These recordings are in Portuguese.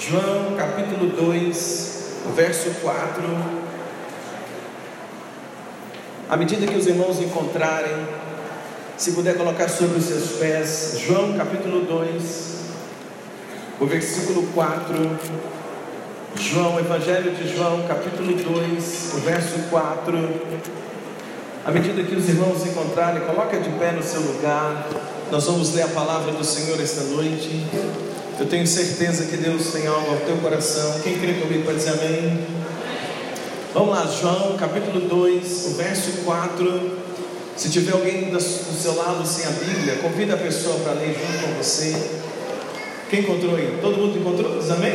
João capítulo 2, verso 4. À medida que os irmãos encontrarem, se puder colocar sobre os seus pés, João capítulo 2, o versículo 4. João, Evangelho de João, capítulo 2, o verso 4. À medida que os irmãos encontrarem, coloca de pé no seu lugar. Nós vamos ler a palavra do Senhor esta noite. Eu tenho certeza que Deus tem algo ao teu coração. Quem crê comigo pode dizer amém? Vamos lá, João capítulo 2, o verso 4. Se tiver alguém do seu lado sem a Bíblia, convida a pessoa para ler junto com você. Quem encontrou aí? Todo mundo encontrou? Diz amém?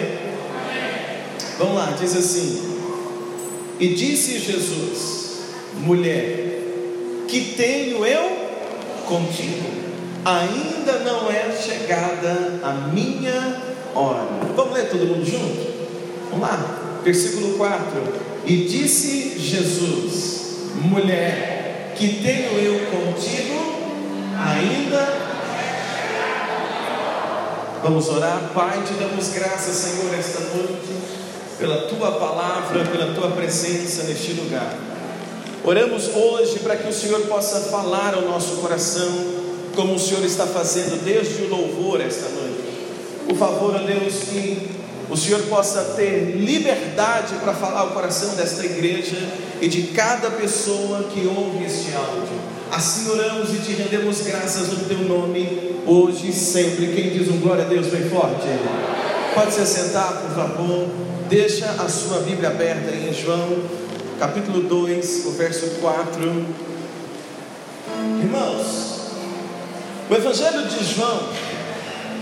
Vamos lá, diz assim: E disse Jesus, mulher, que tenho eu contigo? Ainda não é chegada a minha hora. Vamos ler todo mundo junto? Vamos lá, versículo 4. E disse Jesus: Mulher, que tenho eu contigo, ainda. Vamos orar, Pai, te damos graças, Senhor, esta noite, pela tua palavra, pela tua presença neste lugar. Oramos hoje para que o Senhor possa falar ao nosso coração como o Senhor está fazendo desde o louvor esta noite. Por favor, ó Deus, que o Senhor possa ter liberdade para falar ao coração desta igreja e de cada pessoa que ouve este áudio. Assim oramos e te rendemos graças no teu nome, hoje e sempre. Quem diz um glória a Deus bem forte? Pode se assentar, por favor. Deixa a sua Bíblia aberta em João, capítulo 2, o verso 4. Irmãos, o Evangelho de João,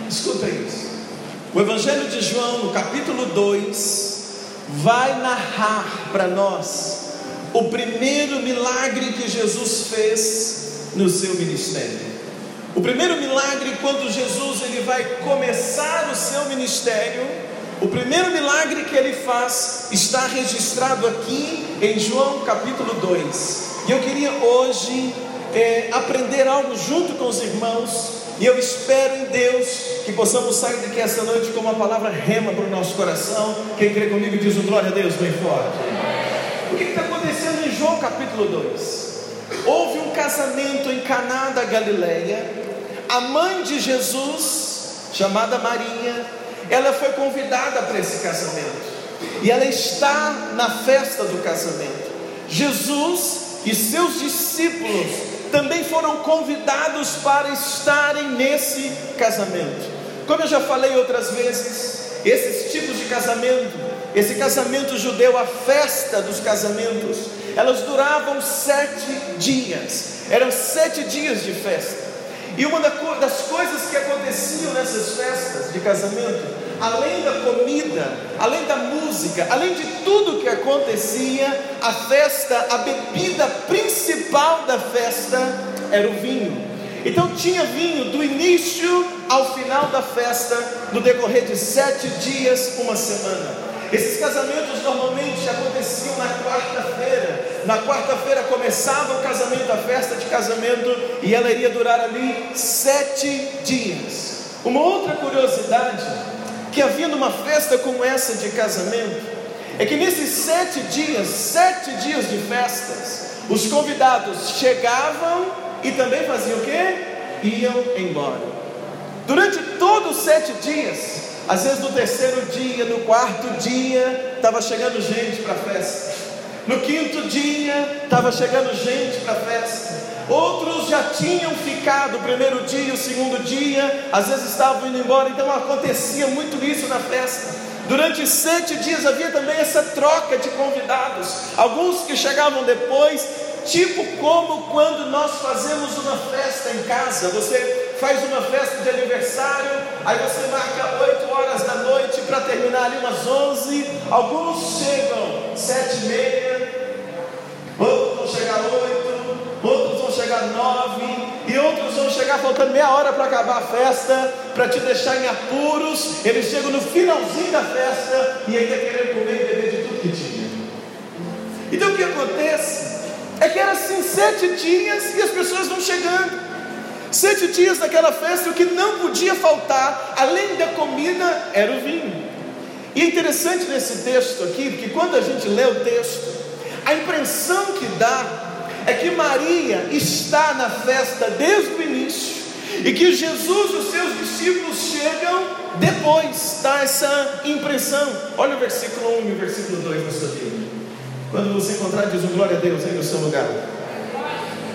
escuta isso. O Evangelho de João, no capítulo 2, vai narrar para nós o primeiro milagre que Jesus fez no seu ministério. O primeiro milagre quando Jesus ele vai começar o seu ministério, o primeiro milagre que ele faz está registrado aqui em João capítulo 2. E eu queria hoje é, aprender algo junto com os irmãos. E eu espero em Deus que possamos sair daqui esta noite com uma palavra rema para o nosso coração. Quem crê comigo diz um glória a Deus bem forte. O que está acontecendo em João capítulo 2? Houve um casamento em Caná da Galileia. A mãe de Jesus, chamada Maria, ela foi convidada para esse casamento. E ela está na festa do casamento. Jesus e seus discípulos também foram convidados para estarem nesse casamento. Como eu já falei outras vezes, esses tipos de casamento, esse casamento judeu, a festa dos casamentos, elas duravam sete dias, eram sete dias de festa. E uma das coisas que aconteciam nessas festas de casamento, além da comida, além da música, além de tudo que acontecia, a festa, a bebida principal da festa era o vinho. Então tinha vinho do início ao final da festa, no decorrer de sete dias, uma semana. Esses casamentos normalmente aconteciam na quarta-feira. Na quarta-feira começava o casamento, a festa de casamento, e ela iria durar ali sete dias. Uma outra curiosidade que havia numa festa como essa de casamento é que nesses sete dias, sete dias de festas, os convidados chegavam e também faziam o que? Iam embora. Durante todos os sete dias, às vezes no terceiro dia, no quarto dia, estava chegando gente para a festa. No quinto dia, estava chegando gente para a festa. Outros já tinham ficado o primeiro dia, o segundo dia, às vezes estavam indo embora, então acontecia muito isso na festa. Durante sete dias havia também essa troca de convidados. Alguns que chegavam depois, tipo como quando nós fazemos uma festa em casa. Você faz uma festa de aniversário, aí você marca 8 horas da noite para terminar ali umas 11. Alguns chegam 7 e meia, outros vão chegar 8, outros vão chegar 9, e outros vão chegar faltando meia hora para acabar a festa, para te deixar em apuros. Eles chegam no finalzinho da festa e ainda querendo comer e beber de tudo que tinha. Então o que acontece? É que era assim sete dias e as pessoas vão chegando. Sete dias naquela festa, o que não podia faltar, além da comida, era o vinho. E é interessante nesse texto aqui, porque quando a gente lê o texto, a impressão que dá é que Maria está na festa desde o início e que Jesus e os seus discípulos chegam depois, dá essa impressão. Olha o versículo 1 e o versículo 2 da sua Bíblia. Quando você encontrar, diz um glória a Deus aí no seu lugar.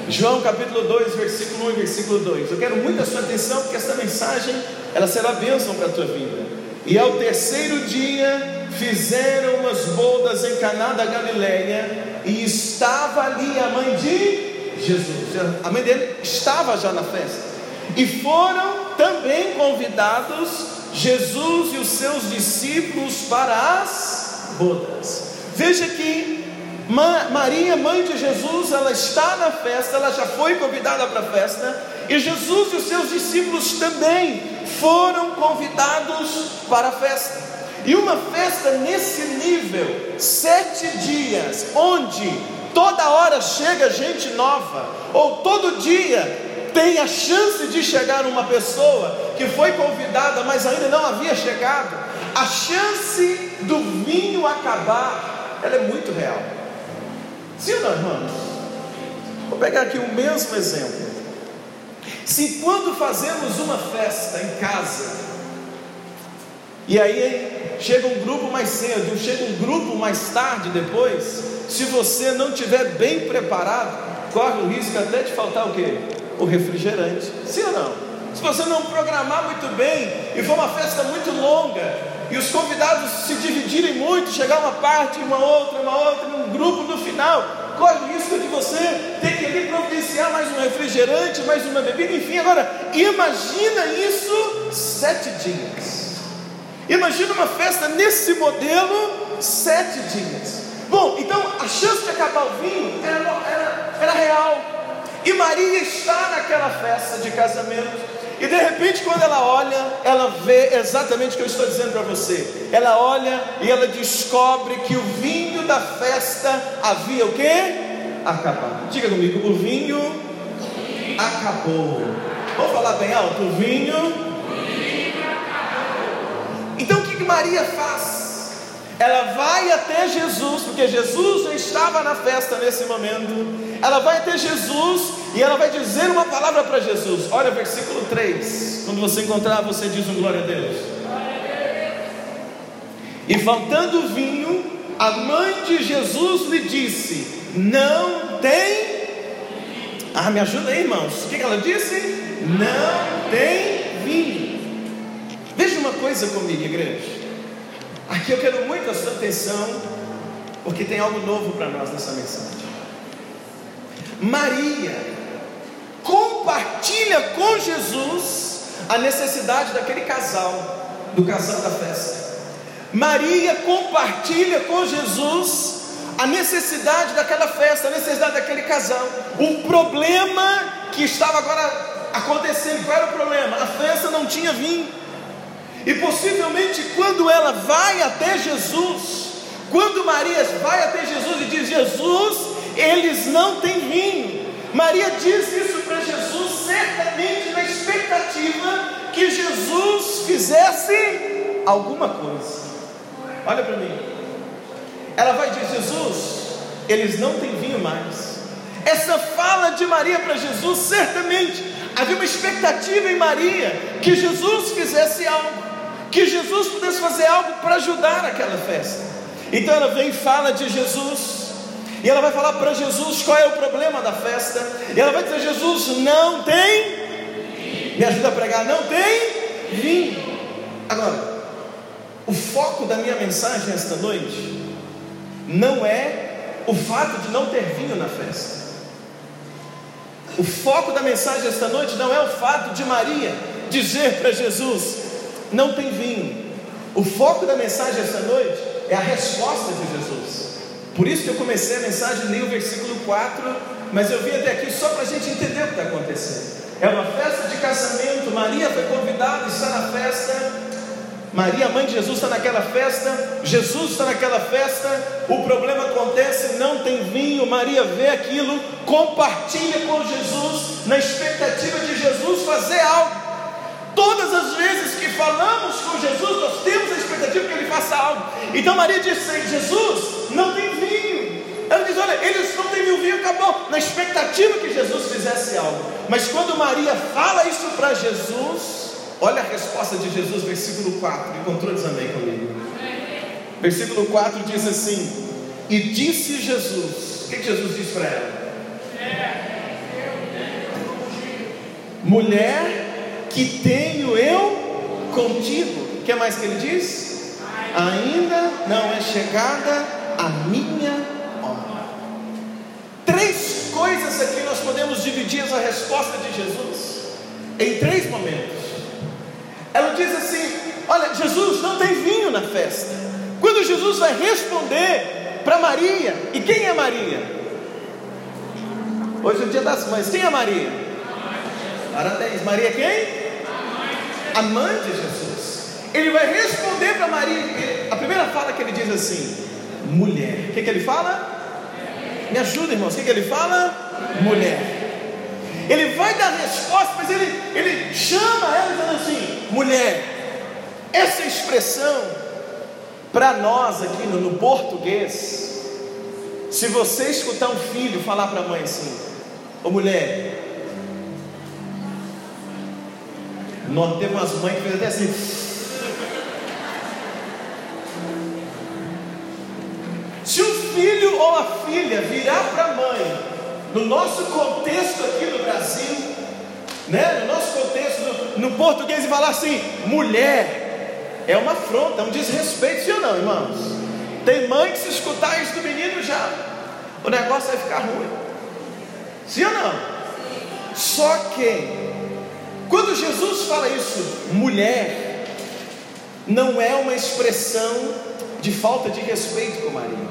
João capítulo 2, versículo 1 e versículo 2. Eu quero muito a sua atenção, porque esta mensagem ela será bênção para a tua vida. E ao terceiro dia fizeram umas bodas em Caná da Galileia, e estava ali a mãe de Jesus. A mãe dele estava já na festa. E foram também convidados Jesus e os seus discípulos para as bodas. Veja que Maria, mãe de Jesus, ela está na festa, ela já foi convidada para a festa, e Jesus e os seus discípulos também foram convidados para a festa. E uma festa nesse nível, sete dias, onde toda hora chega gente nova, ou todo dia tem a chance de chegar uma pessoa que foi convidada, mas ainda não havia chegado, a chance do vinho acabar, ela é muito real. Sim ou não, irmãos? Vou pegar aqui o mesmo exemplo. Se quando fazemos uma festa em casa, e aí chega um grupo mais cedo, chega um grupo mais tarde depois, se você não tiver bem preparado, corre o risco até de faltar o quê? O refrigerante. Sim ou não? Se você não programar muito bem e for uma festa muito longa, e os convidados se dividirem muito, chegar uma parte, uma outra, uma outra, um grupo no final, corre o risco de você ter que ali providenciar mais um refrigerante, mais uma bebida, enfim. Agora, imagina isso sete dias. Imagina uma festa nesse modelo, sete dias. Bom, então a chance de acabar o vinho era, era, era real. E Maria está naquela festa de casamento e de repente, quando ela olha, ela vê exatamente o que eu estou dizendo para você. Ela olha e ela descobre que o vinho da festa havia o quê? Acabado. Diga comigo, o vinho acabou. Vamos falar bem alto, o vinho. Então o que, que Maria faz? Ela vai até Jesus, porque Jesus estava na festa nesse momento. Ela vai até Jesus e ela vai dizer uma palavra para Jesus. Olha versículo 3. Quando você encontrar, você diz um glória a Deus. E faltando vinho, a mãe de Jesus lhe disse: Não tem. Ah, me ajuda aí, irmãos. O que ela disse? Não tem vinho. Veja uma coisa comigo, igreja. Aqui eu quero muito a sua atenção, porque tem algo novo para nós nessa mensagem. Maria compartilha com Jesus a necessidade daquele casal, do casal da festa. Maria compartilha com Jesus a necessidade daquela festa, a necessidade daquele casal, o problema que estava agora acontecendo. Qual era o problema? A festa não tinha vinho. E possivelmente quando ela vai até Jesus, quando Maria vai até Jesus e diz: Jesus, eles não têm vinho. Maria diz isso para Jesus, certamente na expectativa que Jesus fizesse alguma coisa. Olha para mim. Ela vai dizer: Jesus, eles não têm vinho mais. Essa fala de Maria para Jesus, certamente havia uma expectativa em Maria que Jesus fizesse algo que Jesus pudesse fazer algo para ajudar aquela festa. Então ela vem e fala de Jesus, e ela vai falar para Jesus qual é o problema da festa, e ela vai dizer: Jesus não tem, me ajuda a pregar, não tem vinho. Agora, o foco da minha mensagem esta noite não é o fato de não ter vinho na festa. O foco da mensagem esta noite não é o fato de Maria dizer para Jesus: não tem vinho. O foco da mensagem esta noite é a resposta de Jesus. Por isso que eu comecei a mensagem, li o versículo 4, mas eu vim até aqui só para a gente entender o que está acontecendo. É uma festa de casamento, Maria foi convidada, está na festa. Maria, mãe de Jesus, está naquela festa, Jesus está naquela festa, o problema acontece, não tem vinho, Maria vê aquilo, compartilha com Jesus, na expectativa de Jesus fazer algo. Todas as vezes que falamos com Jesus, nós temos a expectativa que Ele faça algo. Então Maria disse: Jesus, não tem vinho. Ela diz: Olha, eles não têm vinho, acabou. Na expectativa que Jesus fizesse algo. Mas quando Maria fala isso para Jesus, olha a resposta de Jesus, versículo 4. Encontrou também comigo. Versículo 4 diz assim: E disse Jesus: O que Jesus disse para ela? Mulher, que tenho eu contigo. O que mais que ele diz? Ainda não é chegada a minha hora. Três coisas aqui nós podemos dividir essa resposta de Jesus em três momentos. Ela diz assim: Olha, Jesus não tem vinho na festa. Quando Jesus vai responder para Maria, e quem é Maria? Hoje é o dia das mães, quem é Maria? Parabéns, Maria quem? A mãe de Jesus. Ele vai responder para Maria, a primeira fala que ele diz assim: mulher. O que, que ele fala? Me ajuda, irmãos. O que, que ele fala? Mulher. Ele vai dar resposta, mas ele, ele chama ela dizendo assim: mulher. Essa expressão, para nós aqui no, no português, se você escutar um filho falar para a mãe assim: Ô mulher, nós temos umas mães que fazem até assim. Se o filho ou a filha virar para a mãe, no nosso contexto aqui no Brasil, né, no nosso contexto no, português, e falar assim, mulher, é uma afronta, é um desrespeito, sim ou não, irmãos? Tem mãe que se escutar isso do menino já, o negócio vai ficar ruim. Sim ou não? Só que, quando Jesus fala isso, mulher, não é uma expressão de falta de respeito com Maria.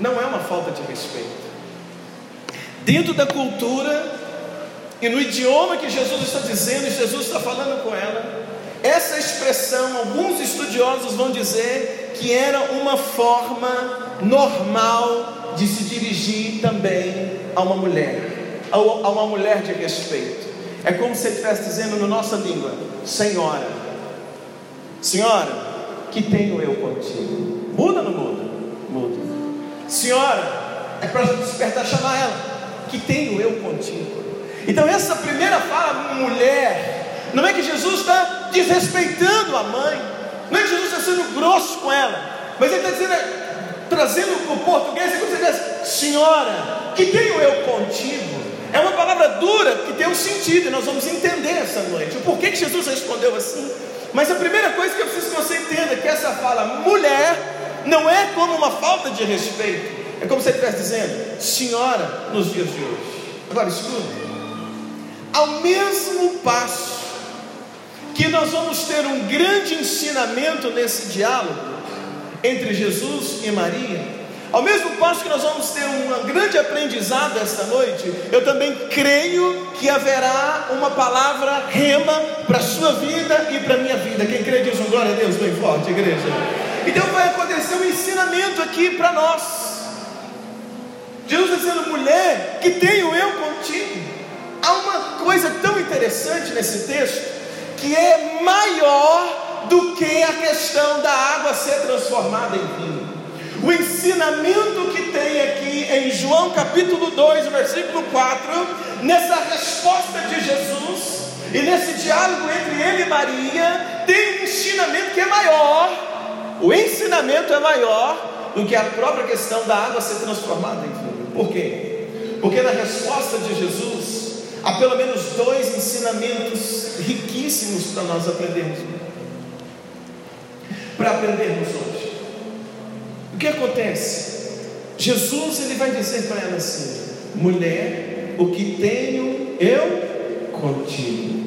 Não é uma falta de respeito. Dentro da cultura e no idioma que Jesus está dizendo, Jesus está falando com ela, essa expressão, alguns estudiosos vão dizer que era uma forma normal de se dirigir também a uma mulher, a uma mulher de respeito. É como se ele estivesse dizendo na nossa língua: Senhora, Senhora, que tenho eu contigo? Muda ou não muda? Muda. Senhora, é para despertar, chamar ela, que tenho eu contigo. Então, essa primeira fala, mulher, não é que Jesus está desrespeitando a mãe, não é que Jesus está sendo grosso com ela, mas ele está dizendo, trazendo para o português, é como se diz, senhora, que tenho eu contigo? É uma palavra dura que tem um sentido, e nós vamos entender essa noite. O porquê que Jesus respondeu assim? Mas a primeira coisa que eu preciso que você entenda é que essa fala mulher não é como uma falta de respeito. É como se ele estivesse dizendo, senhora, nos dias de hoje. Agora escuta. Ao mesmo passo que nós vamos ter um grande ensinamento nesse diálogo entre Jesus e Maria, ao mesmo passo que nós vamos ter um grande aprendizado esta noite, eu também creio que haverá uma palavra rema para a sua vida e para a minha vida. Quem crê diz um glória a Deus bem forte, igreja. Então vai acontecer um ensinamento aqui para nós. Jesus está dizendo, mulher, que tenho eu contigo. Há uma coisa tão interessante nesse texto que é maior do que a questão da água ser transformada em vinho. O ensinamento que tem aqui em João capítulo 2, versículo 4, nessa resposta de Jesus e nesse diálogo entre ele e Maria, tem um ensinamento que é maior. O ensinamento é maior do que a própria questão da água ser transformada em vinho. Por quê? Porque na resposta de Jesus há pelo menos dois ensinamentos riquíssimos para nós aprendermos. Para aprendermos hoje. O que acontece? Jesus ele vai dizer para ela assim: mulher, o que tenho eu contigo.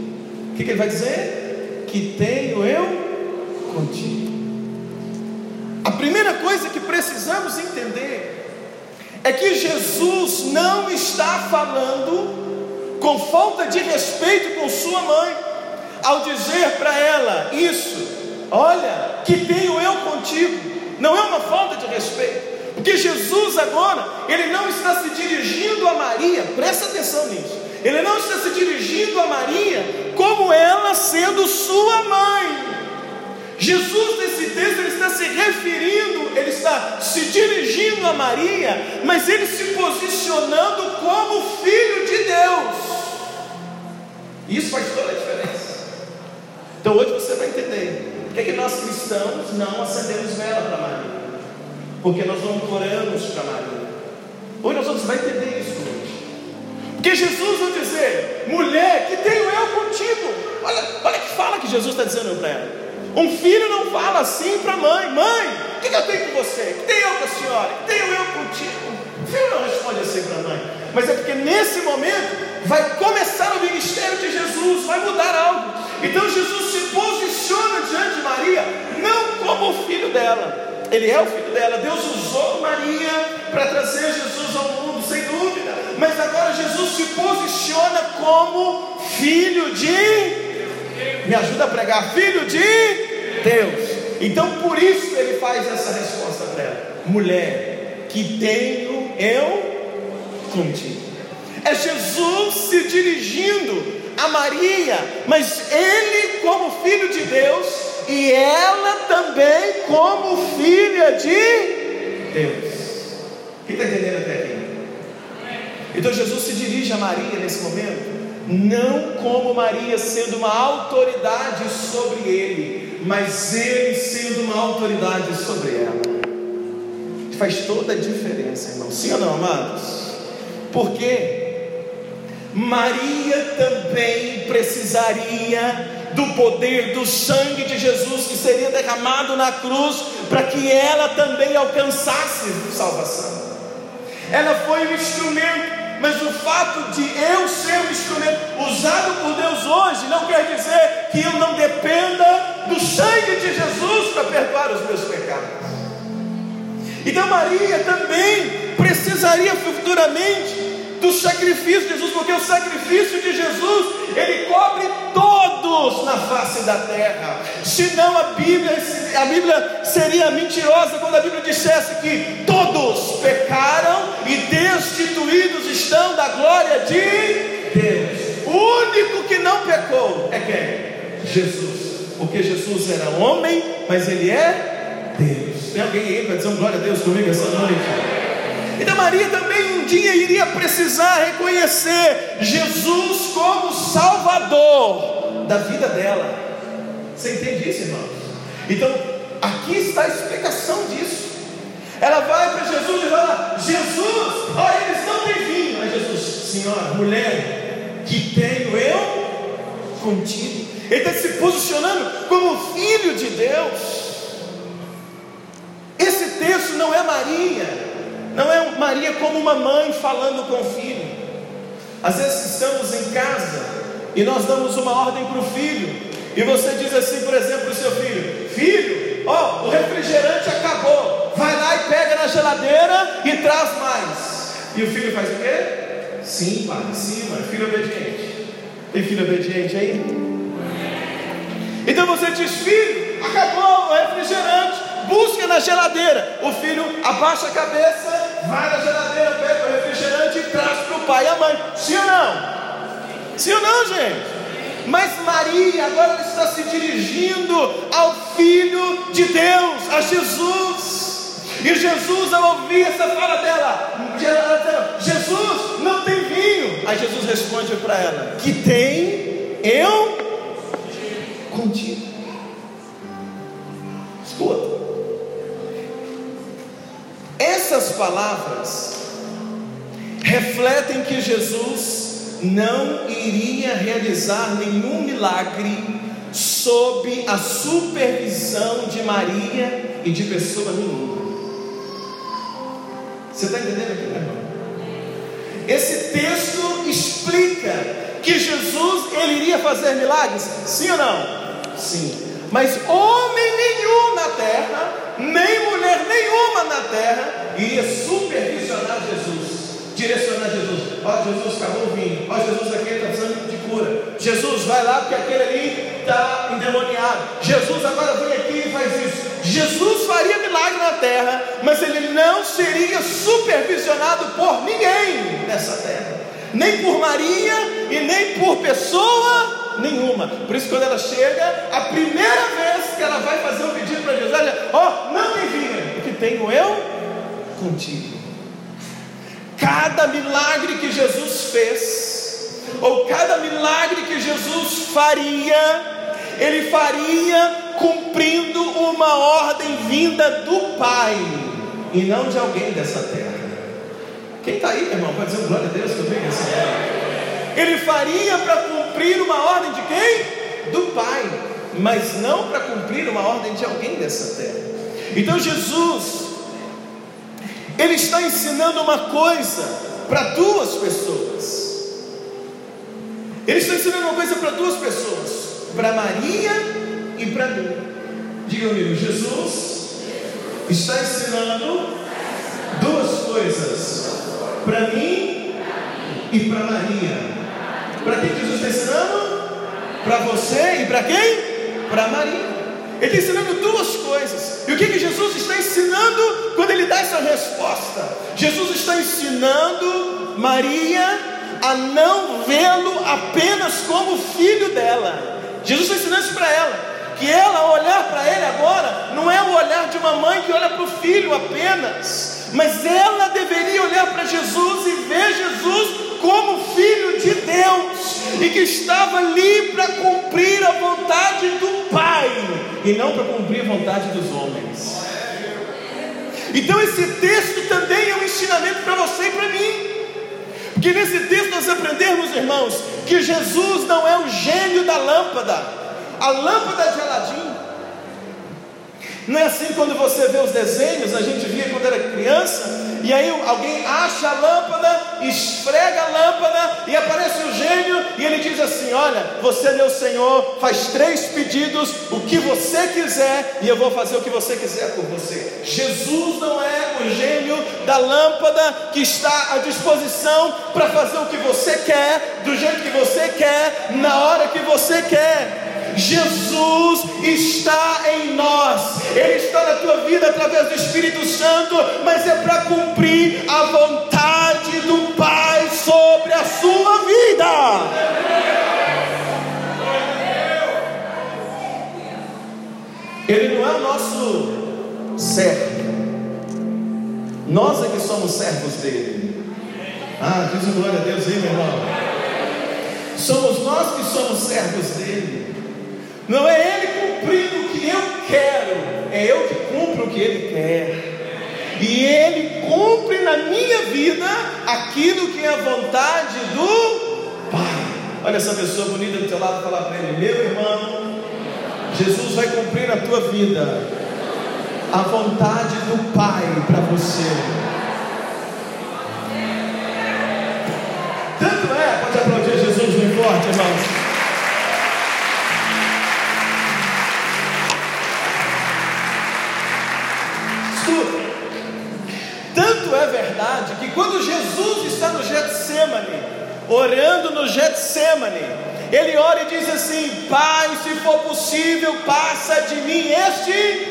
O que, que ele vai dizer? Que tenho eu contigo. A primeira coisa que precisamos entender é que Jesus não está falando com falta de respeito com sua mãe, ao dizer para ela isso, olha, que tenho eu contigo não é uma falta de respeito, porque Jesus agora, ele não está se dirigindo a Maria, presta atenção nisso, ele não está se dirigindo a Maria como ela sendo sua mãe. Jesus, nesse texto, referindo, ele está se dirigindo a Maria, mas ele se posicionando como filho de Deus. Isso faz toda a diferença. Então hoje você vai entender por que, que nós cristãos não acendemos vela para Maria, porque nós não oramos para Maria. Hoje nós vamos vai entender isso hoje. Porque Jesus vai dizer, mulher, que tenho eu contigo. Olha, olha que fala que Jesus está dizendo para ela. Um filho não fala assim para a mãe: Mãe, o que, que eu tenho com você? Que tenho eu com a senhora? Que tenho eu contigo? O filho não responde assim para a mãe. Mas é porque nesse momento vai começar o ministério de Jesus, vai mudar algo. Então Jesus se posiciona diante de Maria, não como o filho dela. Ele é o filho dela. Deus usou Maria para trazer Jesus ao mundo, sem dúvida. Mas agora Jesus se posiciona como filho de me ajuda a pregar, filho de Deus. Então por isso ele faz essa resposta para ela: mulher, que tenho eu contigo. É Jesus se dirigindo a Maria, mas ele, como filho de Deus, e ela também, como filha de Deus. Quem está entendendo até aqui? Então Jesus se dirige a Maria nesse momento não como Maria sendo uma autoridade sobre ele, mas ele sendo uma autoridade sobre ela. Faz toda a diferença, irmão. Sim ou não, amados? Porque Maria também precisaria do poder do sangue de Jesus que seria derramado na cruz para que ela também alcançasse salvação. Ela foi um instrumento mas o fato de eu ser um instrumento usado por Deus hoje não quer dizer que eu não dependa do sangue de Jesus para perdoar os meus pecados. Então Maria também precisaria futuramente do sacrifício de Jesus, porque o sacrifício de Jesus, ele cobre todos na face da terra. Senão a Bíblia, a Bíblia seria mentirosa quando a Bíblia dissesse que todos pecaram e destituídos estão da glória de Deus. O único que não pecou é quem? Jesus. Porque Jesus era homem, mas ele é Deus. Tem alguém aí para dizer um glória a Deus comigo essa noite? Então Maria também um dia iria precisar reconhecer Jesus como Salvador da vida dela. Você entende isso, irmãos? Então, aqui está a explicação disso. Ela vai para Jesus e fala: Jesus, olha, eles não têm vinho. Aí Jesus, Senhora, mulher, que tenho eu contigo. Ele está se posicionando como filho de Deus. Esse texto não é Maria como uma mãe falando com o filho. Às vezes estamos em casa e nós damos uma ordem para o filho, e você diz assim, por exemplo, para o seu filho: Filho, ó, o refrigerante acabou, vai lá e pega na geladeira e traz mais. E o filho faz o quê? Sim, pai, sim, mãe, filho obediente. Tem filho obediente aí? Então você diz: Filho, acabou o refrigerante busca na geladeira. O filho abaixa a cabeça, vai na geladeira, pega o refrigerante e traz para o pai e a mãe. Sim ou não? Sim ou não, gente? Mas Maria agora está se dirigindo ao Filho de Deus, a Jesus. E Jesus, ao ouvir essa fala dela, Jesus, não tem vinho. Aí Jesus responde para ela: Que tem eu contigo. Escuta. Essas palavras refletem que Jesus não iria realizar nenhum milagre sob a supervisão de Maria e de pessoa nenhuma. Você está entendendo aqui, irmão? Esse texto explica que Jesus ele iria fazer milagres, sim ou não? Sim. Mas homem nenhum na terra nem mulher nenhuma na terra iria supervisionar Jesus, direcionar Jesus. Ó, Jesus acabou o vinho. Ó, Jesus aqui está precisando de cura. Jesus vai lá porque aquele ali está endemoniado. Jesus agora vem aqui e faz isso. Jesus faria milagre na terra, mas ele não seria supervisionado por ninguém nessa terra, nem por Maria e nem por pessoa nenhuma. Por isso, quando ela chega, a primeira vez que ela vai fazer um pedido para Jesus, ela ó, oh, não tenho eu contigo. Cada milagre que Jesus fez, ou cada milagre que Jesus faria, ele faria cumprindo uma ordem vinda do Pai e não de alguém dessa terra. Quem está aí, irmão? Pode dizer glória a Deus que eu venho essa hora. Ele faria para cumprir uma ordem de quem? Do Pai, mas não para cumprir uma ordem de alguém dessa terra. Então Jesus, Ele está ensinando uma coisa para duas pessoas. Ele está ensinando uma coisa para duas pessoas, para Maria e para mim. Diga comigo, Jesus está ensinando duas coisas para mim e para Maria. Para quem Jesus está ensinando? Para você e para quem? Para Maria. Ele está ensinando duas coisas. E o que, que Jesus está ensinando quando ele dá essa resposta? Jesus está ensinando Maria a não vê-lo apenas como filho dela. Jesus está ensinando isso para ela. Que ela, olhar para ele agora, não é o olhar de uma mãe que olha para o filho apenas, mas ela deveria olhar para Jesus e ver Jesus como filho de Deus e que estava ali para cumprir a vontade do Pai e não para cumprir a vontade dos homens. Então esse texto também é um ensinamento para você e para mim. Porque nesse texto nós aprendemos, irmãos, que Jesus não é o gênio da lâmpada. A lâmpada de Aladim não é assim quando você vê os desenhos, a gente via quando era criança, e aí alguém acha a lâmpada, esfrega a lâmpada e aparece o gênio e ele diz assim: Olha, você, meu Senhor, faz três pedidos, o que você quiser, e eu vou fazer o que você quiser por você. Jesus não é o gênio da lâmpada que está à disposição para fazer o que você quer, do jeito que você quer, na hora que você quer. Jesus está em nós, Ele está na tua vida através do Espírito Santo, mas é para cumprir a vontade do Pai sobre a sua vida. Ele não é o nosso servo, nós é que somos servos dele. Ah, diz glória a Deus aí, meu irmão. Somos nós que somos servos dele. Não é Ele cumprindo o que eu quero, é eu que cumpro o que Ele quer. E Ele cumpre na minha vida aquilo que é a vontade do Pai. Olha essa pessoa bonita do teu lado e fala para ele: Meu irmão, Jesus vai cumprir na tua vida a vontade do Pai para você. Tanto é, pode aplaudir Jesus bem forte, irmãos. Jesus está no Getsemane, orando no Getsemane, ele ora e diz assim: Pai, se for possível, passa de mim este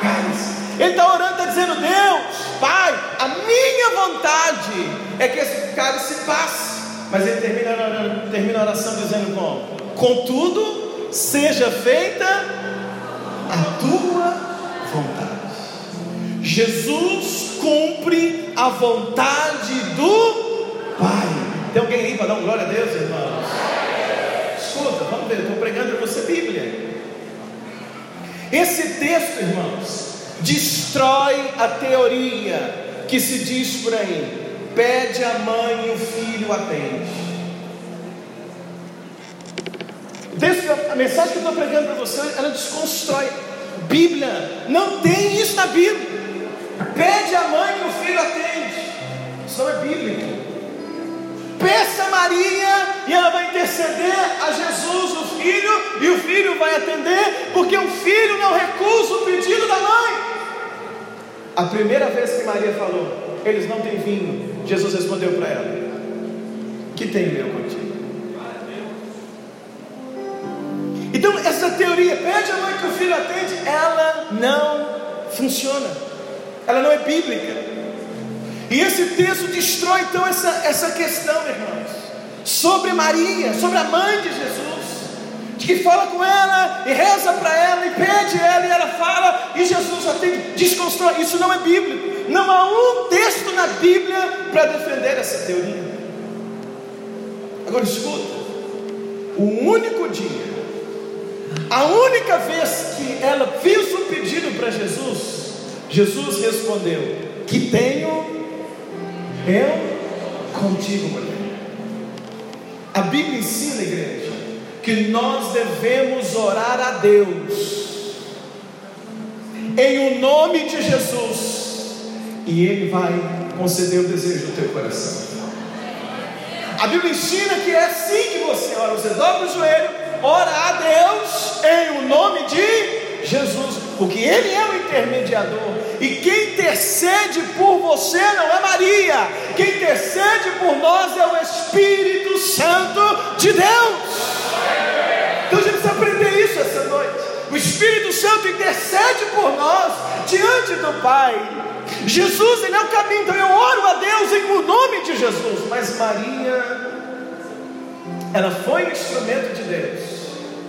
cálice. Ele está orando, está dizendo: Deus, Pai, a minha vontade é que esse cálice passe. Mas ele termina, termina a oração dizendo como? Contudo, seja feita a tua vontade. Jesus cumpre a vontade do Pai. Tem alguém aí para dar um glória a Deus, irmãos? Escuta, vamos ver, estou pregando para você Bíblia. Esse texto, irmãos, destrói a teoria que se diz por aí: pede a mãe e o filho atende. a mensagem que eu estou pregando para você, ela desconstrói. Bíblia, não tem isso na Bíblia. Pede a mãe que o filho atende. Isso não é bíblico. Peça a Maria e ela vai interceder a Jesus, o filho, e o filho vai atender, porque o filho não recusa o pedido da mãe. A primeira vez que Maria falou, eles não têm vinho, Jesus respondeu para ela: Que tem meu contigo? Então, essa teoria, pede a mãe que o filho atende, ela não funciona ela não é bíblica. E esse texto destrói então essa, essa questão, irmãos, sobre Maria, sobre a mãe de Jesus, de que fala com ela e reza para ela e pede ela e ela fala e Jesus atende, desconstrói. Isso não é bíblico. Não há um texto na Bíblia para defender essa teoria. Agora escuta: o único dia, a única vez que ela fez um pedido para Jesus, Jesus respondeu: Que tenho eu contigo, mulher. A Bíblia ensina, igreja, que nós devemos orar a Deus em o nome de Jesus, e Ele vai conceder o desejo do teu coração. A Bíblia ensina que é assim que você ora, você dobra o joelho, ora a Deus em o nome de Jesus, porque Ele é o intermediador, e quem intercede por você não é Maria, quem intercede por nós é o Espírito Santo de Deus. Então a gente precisa aprender isso essa noite. O Espírito Santo intercede por nós diante do Pai. Jesus, Ele é o caminho, então eu oro a Deus em o nome de Jesus. Mas Maria, ela foi um instrumento de Deus,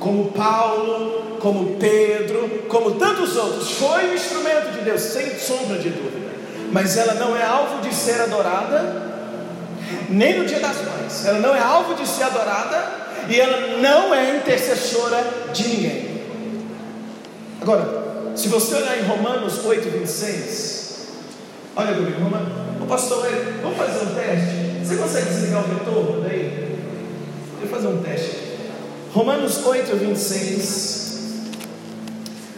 como Paulo, como Pedro, como tantos outros, foi um instrumento de Deus, sem sombra de dúvida. Mas ela não é alvo de ser adorada, nem no dia das mães, ela não é alvo de ser adorada e ela não é intercessora de ninguém. Agora, se você olhar em Romanos 8, 26, olha comigo, Romanos, o pastor, vamos fazer um teste. Você consegue desligar o retorno daí? Deixa eu fazer um teste. Romanos 8, 26.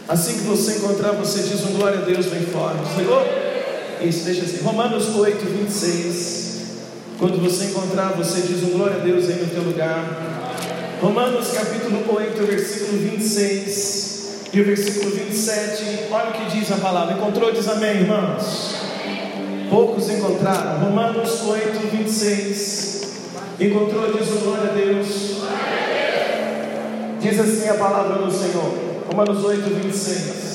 Assim que você encontrar, você diz um glória a Deus bem forte. Chegou? Isso, deixa assim. Romanos 8, 26. Quando você encontrar, você diz um glória a Deus aí no teu lugar. Romanos capítulo 8, versículo 26 e o versículo 27, olha o que diz a palavra. Encontrou? Diz amém, irmãos. Poucos encontraram. Romanos 8, 26. Encontrou? Diz o glória a Deus. Diz assim a palavra do Senhor. Romanos 8, 26.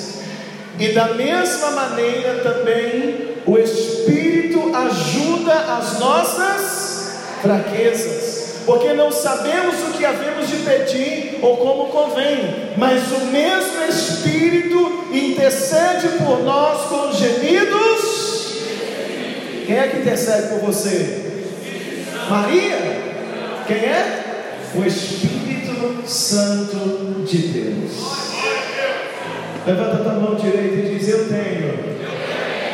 E da mesma maneira também o Espírito ajuda as nossas fraquezas porque não sabemos o que havemos de pedir ou como convém, mas o mesmo Espírito intercede por nós com gemidos. Quem é que intercede por você? Maria? Quem é? O Espírito Santo de Deus. Levanta tua mão direita e diz: Eu tenho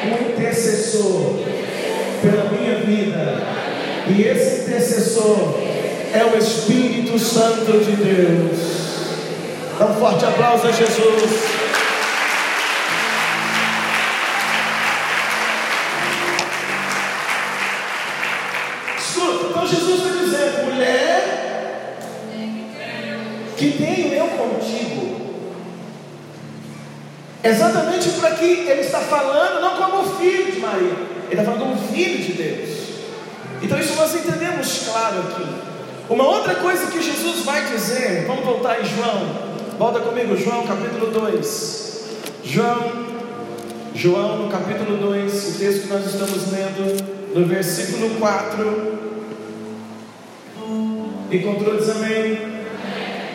um intercessor pela minha vida, e esse intercessor é o Espírito Santo de Deus. Dá um forte aplauso a Jesus. Exatamente para que ele está falando, não como filho de Maria, ele está falando como filho de Deus. Então isso nós entendemos claro aqui. Uma outra coisa que Jesus vai dizer, vamos voltar em João, volta comigo, João capítulo 2. João, João no capítulo 2, o texto que nós estamos lendo, no versículo 4. Encontrou, diz amém?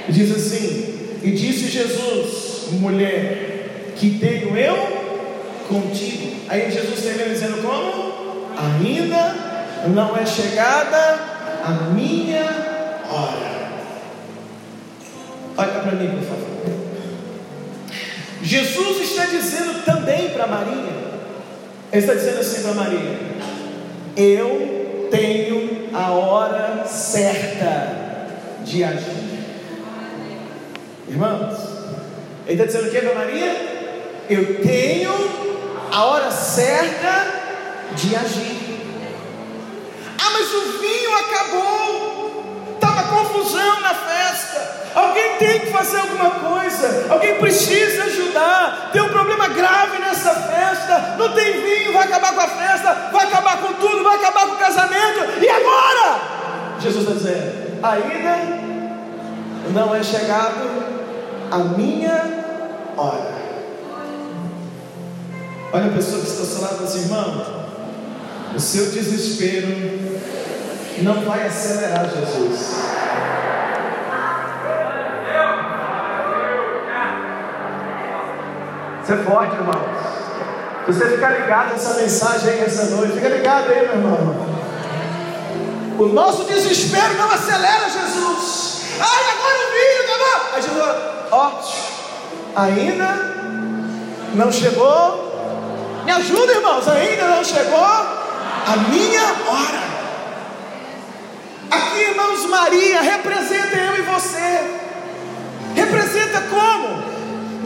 Diz assim: E disse Jesus, mulher, que tenho eu contigo. Aí Jesus termina dizendo como? Ainda não é chegada a minha hora. Olha para mim, por favor. Jesus está dizendo também para Maria, Ele está dizendo assim para Maria: Eu tenho a hora certa de agir. Irmãos, Ele está dizendo o que para Maria? Eu tenho a hora certa de agir mas o vinho acabou. Estava confusão na festa. Alguém tem que fazer alguma coisa. Alguém precisa ajudar. Tem um problema grave nessa festa. Não tem vinho, vai acabar com a festa, vai acabar com tudo, vai acabar com o casamento. E agora? Jesus está dizendo: ainda não é chegado a minha hora. Olha a pessoa que está ao seu lado e assim, irmão, o seu desespero não vai acelerar Jesus. Você é forte, irmão. Se você ficar ligado nessa mensagem aí essa noite, fica ligado aí, meu irmão. O nosso desespero não acelera Jesus. Ai, agora o vídeo acabou. Aí Jesus, ó, ainda não chegou me ajuda, irmãos, ainda não chegou a minha hora. Aqui, irmãos, Maria representa eu e você. Representa como?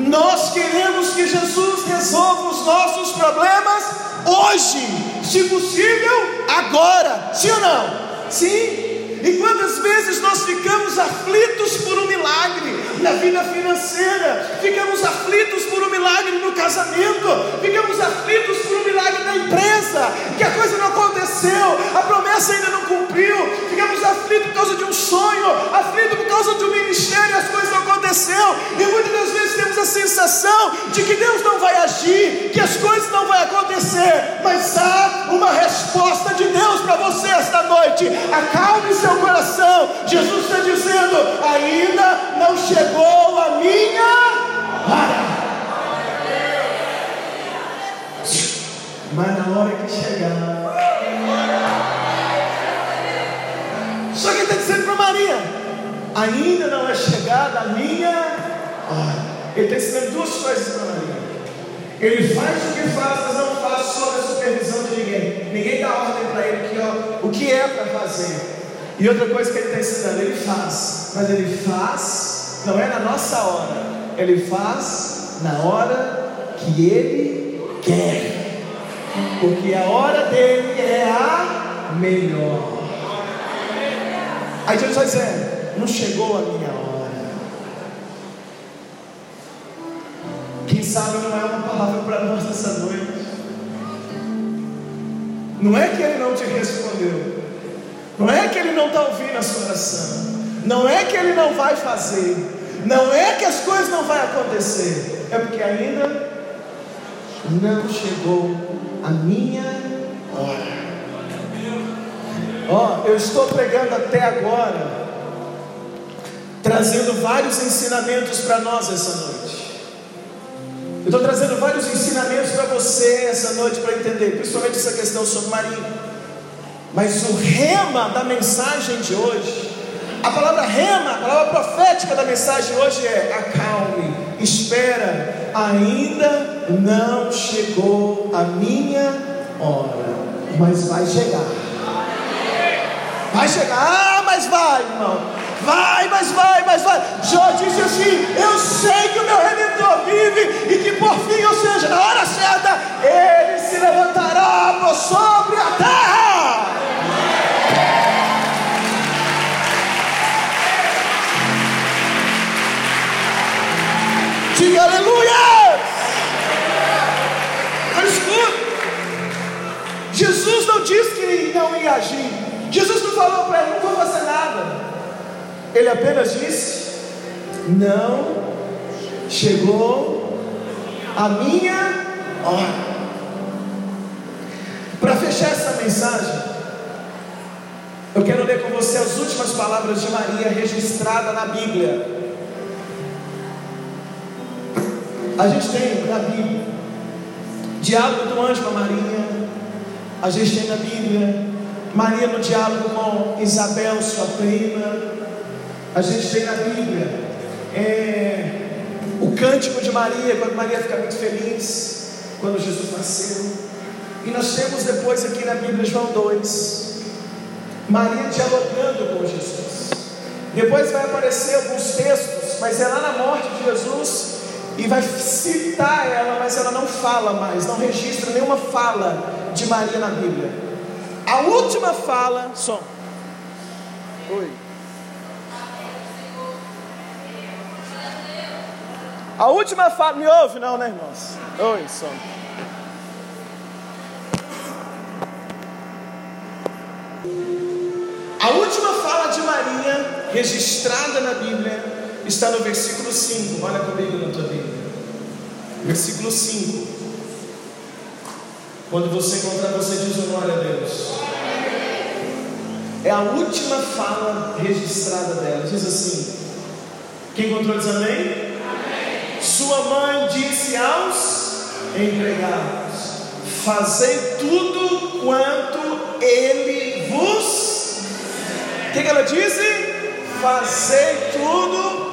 Nós queremos que Jesus resolva os nossos problemas hoje, se possível, agora. Sim ou não? Sim. E quantas vezes nós ficamos aflitos por um milagre na vida financeira, ficamos aflitos por um milagre no casamento, ficamos aflitos por um milagre na empresa, que a coisa não aconteceu, a promessa ainda não cumpriu, ficamos aflitos por causa de um sonho, aflitos por causa de um ministério, as coisas não aconteceram, e muitas das vezes temos a sensação de que Deus não vai agir, que as coisas não vão acontecer, mas há uma resposta de Deus para você esta noite. Acalme-se seu coração. Jesus está dizendo: ainda não chegou a minha hora. Mas na hora que chegar. Só que ele está dizendo para Maria: ainda não é chegada a minha hora. Ele está ensinando duas coisas para Maria. Ele faz o que faz, mas não faz sob a supervisão de ninguém. Ninguém dá ordem para ele que, ó, o que é para fazer. E outra coisa que ele está ensinando, ele faz, mas ele faz, não é na nossa hora, ele faz na hora que ele quer, porque a hora dele é a melhor. Aí Jesus vai dizer: não chegou a minha hora. Quem sabe não é uma palavra para nós nessa noite. Não é que ele não te respondeu. Não é que ele não está ouvindo a sua oração. Não é que ele não vai fazer. Não é que as coisas não vão acontecer. É porque ainda não chegou a minha hora. Ó, oh, eu estou pregando até agora, trazendo vários ensinamentos para nós essa noite. Eu estou trazendo vários ensinamentos para você essa noite para entender, principalmente essa questão sobre Maria. Mas o rema da mensagem de hoje, a palavra rema, a palavra profética da mensagem de hoje é: acalme, espera, ainda não chegou a minha hora, mas vai chegar. Vai chegar, ah, mas vai, irmão. Vai, mas vai, mas vai. Jó disse assim: Eu sei que o meu redentor vive e que por fim, ou seja, na hora certa, ele se levantará sobre a terra. Diga aleluia! Jesus não disse que não ia agir. Jesus não falou para ele, não vou fazer nada. Ele apenas disse: Não chegou a minha hora. Para fechar essa mensagem, eu quero ler com você as últimas palavras de Maria registrada na Bíblia. A gente tem na Bíblia diálogo do anjo com Maria. A gente tem na Bíblia Maria no diálogo com Isabel, sua prima. A gente tem na Bíblia é, o cântico de Maria, quando Maria fica muito feliz, quando Jesus nasceu. E nós temos depois aqui na Bíblia João 2, Maria dialogando com Jesus. Depois vai aparecer alguns textos, mas é lá na morte de Jesus e vai citar ela, mas ela não fala mais, não registra nenhuma fala de Maria na Bíblia. A última fala, som. Oi. A última fala, me ouve não, né, irmãos? Oi, som. A última fala de Maria, registrada na Bíblia, está no versículo 5. Olha comigo na tua Bíblia. Versículo 5. Quando você encontrar, você diz glória a Deus. É a última fala registrada dela. Diz assim: Quem encontrou diz amém? Sua mãe disse aos empregados: Fazei tudo quanto ele vos. O que, que ela disse? Fazei tudo.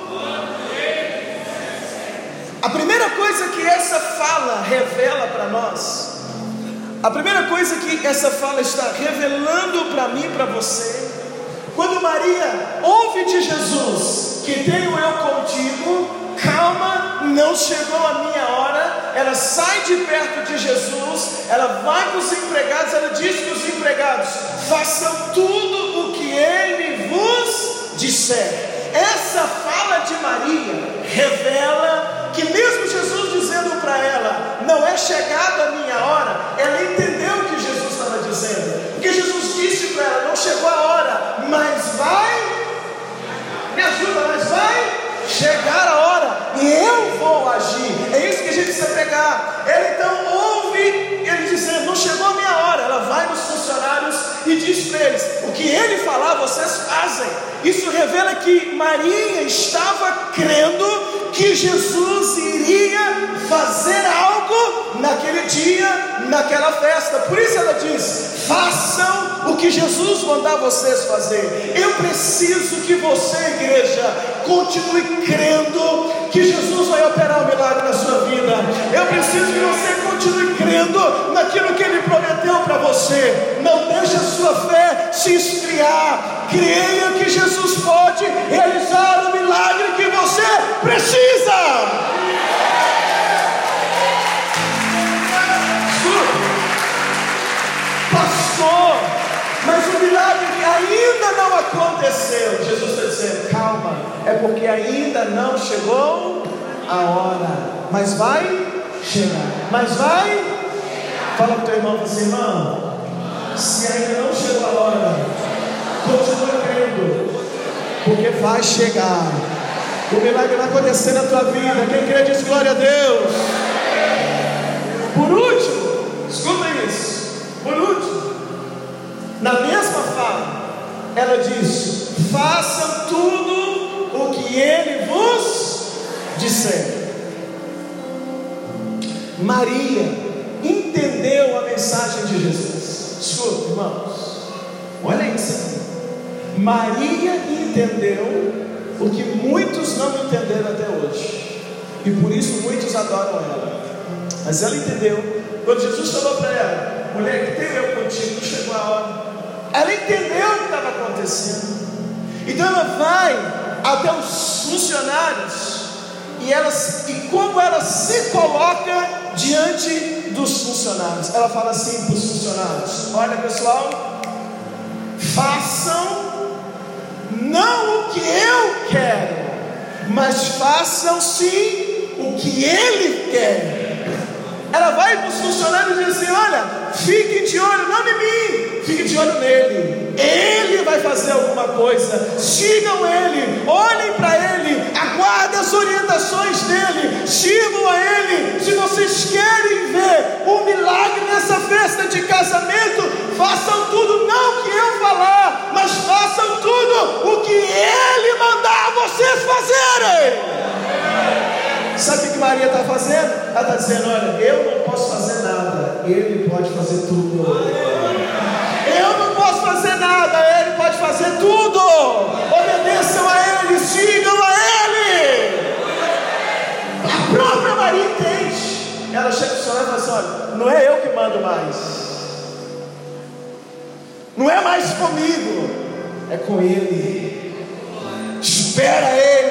A primeira coisa que essa fala revela para nós a primeira coisa que essa fala está revelando para mim para você, quando Maria ouve de Jesus que tenho eu contigo, calma, não chegou a minha hora. Ela sai de perto de Jesus, ela vai para os empregados, ela diz para os empregados: façam tudo o que ele vos disser. Essa fala de Maria revela que, mesmo Jesus dizendo para ela, não é chegada a minha hora, ela entendeu o que Jesus estava dizendo, porque Jesus disse para ela: não chegou a hora, mas vai, me ajuda, mas vai chegar a hora e eu vou agir. É isso que a gente precisa pegar. Ela então ouve ele dizendo: Não chegou a minha hora. Ela vai nos funcionários e diz para eles: O que ele falar, vocês fazem. Isso revela que Maria estava crendo que Jesus iria fazer algo naquele dia, naquela festa. Por isso ela diz: façam o que Jesus mandar vocês fazer. Eu preciso que você, igreja, continue crendo que Jesus vai operar um milagre na sua vida. Eu preciso que você continue crendo naquilo que Ele prometeu para você. Não deixe a sua fé se esfriar. Creia que Jesus pode realizar o milagre que você precisa. Milagre ainda não aconteceu. Jesus está dizendo: calma, é porque ainda não chegou a hora, mas vai chegar. Mas vai, fala para o teu irmão assim, irmão, se ainda não chegou a hora, continua crendo, porque vai chegar. O milagre vai acontecer na tua vida. Quem crê diz glória a Deus. Por último, escuta isso. Por último, na mesma fala, ela diz: façam tudo o que ele vos disser. Maria entendeu a mensagem de Jesus. Escuta, irmãos, olha isso. Maria entendeu o que muitos não entenderam até hoje, e por isso muitos adoram ela. Mas ela entendeu. Quando Jesus falou para ela, mulher, que tem eu contigo, chegou a hora. Ela entendeu o que estava acontecendo. Então ela vai até os funcionários e, ela, e como ela se coloca diante dos funcionários. Ela fala assim para os funcionários: Olha pessoal, façam não o que eu quero, mas façam sim o que ele quer. Ela vai para os funcionários e diz assim: Olha, fiquem de olho, não em mim, fiquem de olho nele. Ele vai fazer alguma coisa. Sigam ele, olhem para ele, aguardem as orientações dele, sigam a ele. Se vocês querem ver um milagre nessa festa de casamento, façam tudo, não que eu falar, mas façam tudo o que ele mandar vocês fazerem. Sabe o que Maria está fazendo? Ela está dizendo: Olha, eu não posso fazer nada, Ele pode fazer tudo. Eu não posso fazer nada, Ele pode fazer tudo. Obedeçam a Ele, sigam a Ele. A própria Maria entende. Ela chega para o Senhor e fala assim: Olha, não é eu que mando mais, não é mais comigo, é com Ele. Espera Ele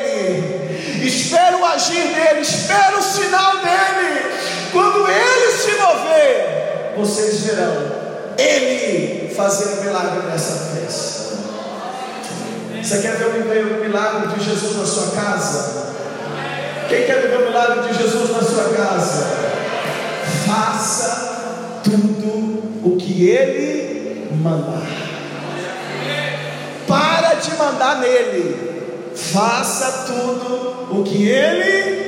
agir dele, espera o sinal dele. Quando ele se mover, vocês verão ele fazer um milagre nessa festa. Você quer ver o milagre de Jesus na sua casa? Quem quer ver o milagre de Jesus na sua casa? Faça tudo o que ele mandar. Para de mandar nele faça tudo o que Ele.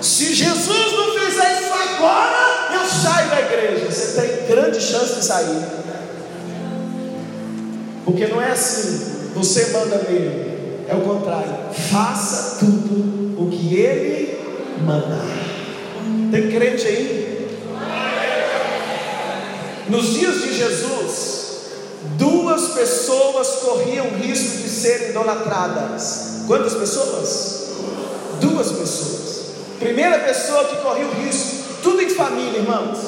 Se Jesus não fizer isso agora, eu saio da igreja. Você tem grande chance de sair. Porque não é assim, você manda nele. É o contrário. Faça tudo o que Ele mandar. Tem crente aí? Nos dias de Jesus, duas pessoas corriam risco de serem idolatradas. Quantas pessoas? Duas pessoas. Primeira pessoa que corria o risco, tudo em família, irmãos.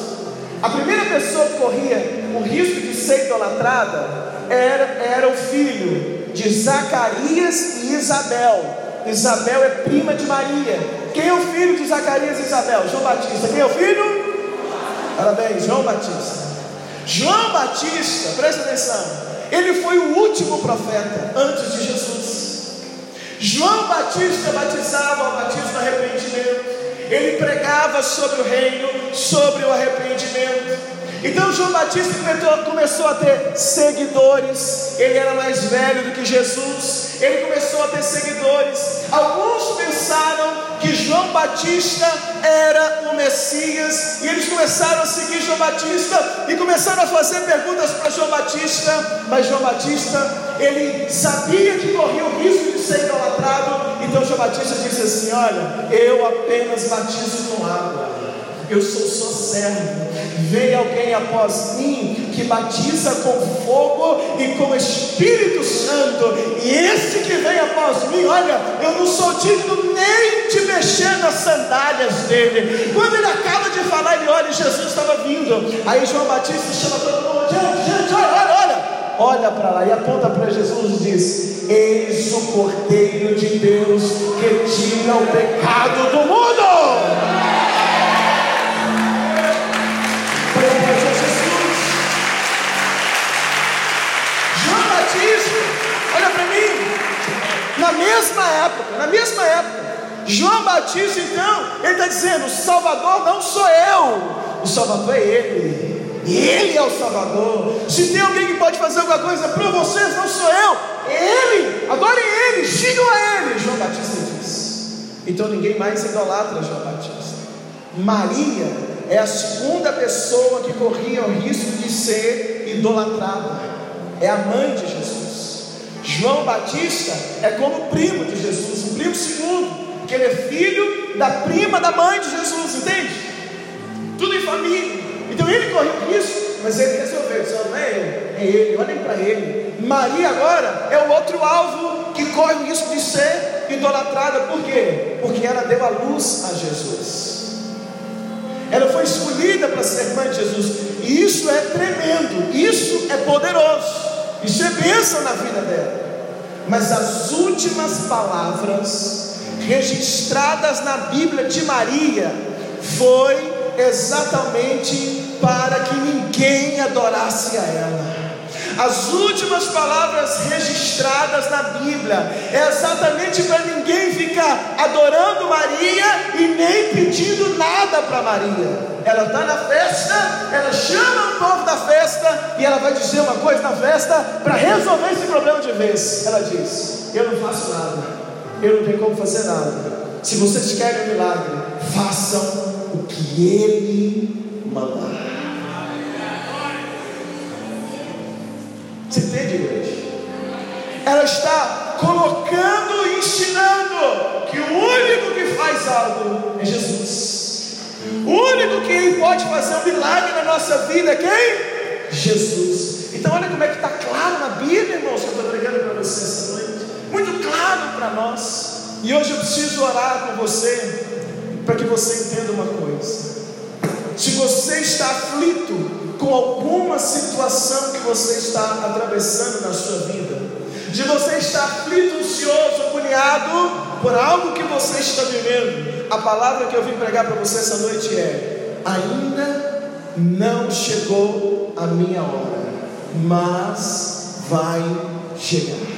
A primeira pessoa que corria o risco de ser idolatrada era, era o filho de Zacarias e Isabel. Isabel é prima de Maria. Quem é o filho de Zacarias e Isabel? João Batista. Quem é o filho? Parabéns, João Batista. João Batista, presta atenção, ele foi o último profeta antes de Jesus. João Batista batizava o batismo arrependimento, ele pregava sobre o reino, sobre o arrependimento. Então João Batista começou a ter seguidores, ele era mais velho do que Jesus, ele começou a ter seguidores. Alguns pensaram que João Batista era o Messias, e eles começaram a seguir João Batista e começaram a fazer perguntas para João Batista, mas João Batista, ele sabia que corria o risco de ser idolatrado, então João Batista disse assim: Olha, eu apenas batizo com água eu sou só servo. Vem alguém após mim que batiza com fogo e com Espírito Santo. E esse que vem após mim, olha, eu não sou digno nem de mexer nas sandálias dele. Quando ele acaba de falar, ele olha, Jesus estava vindo. Aí João Batista chama todo mundo, gente, gente, olha, olha, olha. Olha para lá e aponta para Jesus e diz: Eis o Cordeiro de Deus que tira o pecado do mundo. João Batista, então, ele está dizendo: o Salvador não sou eu, o Salvador é Ele. Ele é o Salvador. Se tem alguém que pode fazer alguma coisa para vocês, não sou eu, Ele. Adorem Ele, sigam a Ele. João Batista diz. Então ninguém mais idolatra João Batista. Maria é a segunda pessoa que corria o risco de ser idolatrada. É a mãe de Jesus. João Batista é como primo de Jesus, o primo segundo, porque ele é filho da prima da mãe de Jesus, entende? Tudo em família. Então ele correu risco, mas ele resolveu, só não é ele, é ele, olhem para ele. Maria agora é o outro alvo que corre o risco de ser idolatrada, por quê? Porque ela deu a luz a Jesus. Ela foi escolhida para ser mãe de Jesus, e isso é tremendo, isso é poderoso. Isso é bênção na vida dela. Mas as últimas palavras registradas na Bíblia de Maria foi exatamente para que ninguém adorasse a ela. As últimas palavras registradas na Bíblia é exatamente para ninguém ficar adorando Maria e nem pedindo nada para Maria. Ela está na festa, ela chama o povo da festa e ela vai dizer uma coisa na festa para resolver esse problema de vez. Ela diz: Eu não faço nada, eu não tenho como fazer nada. Se vocês querem um milagre, façam o que Ele mandar. Você entende, igreja? Ela está colocando e ensinando que o único que faz algo é Jesus. O único que pode fazer um milagre na nossa vida é quem? Jesus. Então, olha como é que está claro na Bíblia, irmãos, que eu estou pregando para vocês essa noite. Muito claro para nós. E hoje eu preciso orar com você, para que você entenda uma coisa. Se você está aflito, com alguma situação que você está atravessando na sua vida, de você estar aflito, ansioso, agoniado por algo que você está vivendo, a palavra que eu vim pregar para você essa noite é: ainda não chegou a minha hora, mas vai chegar.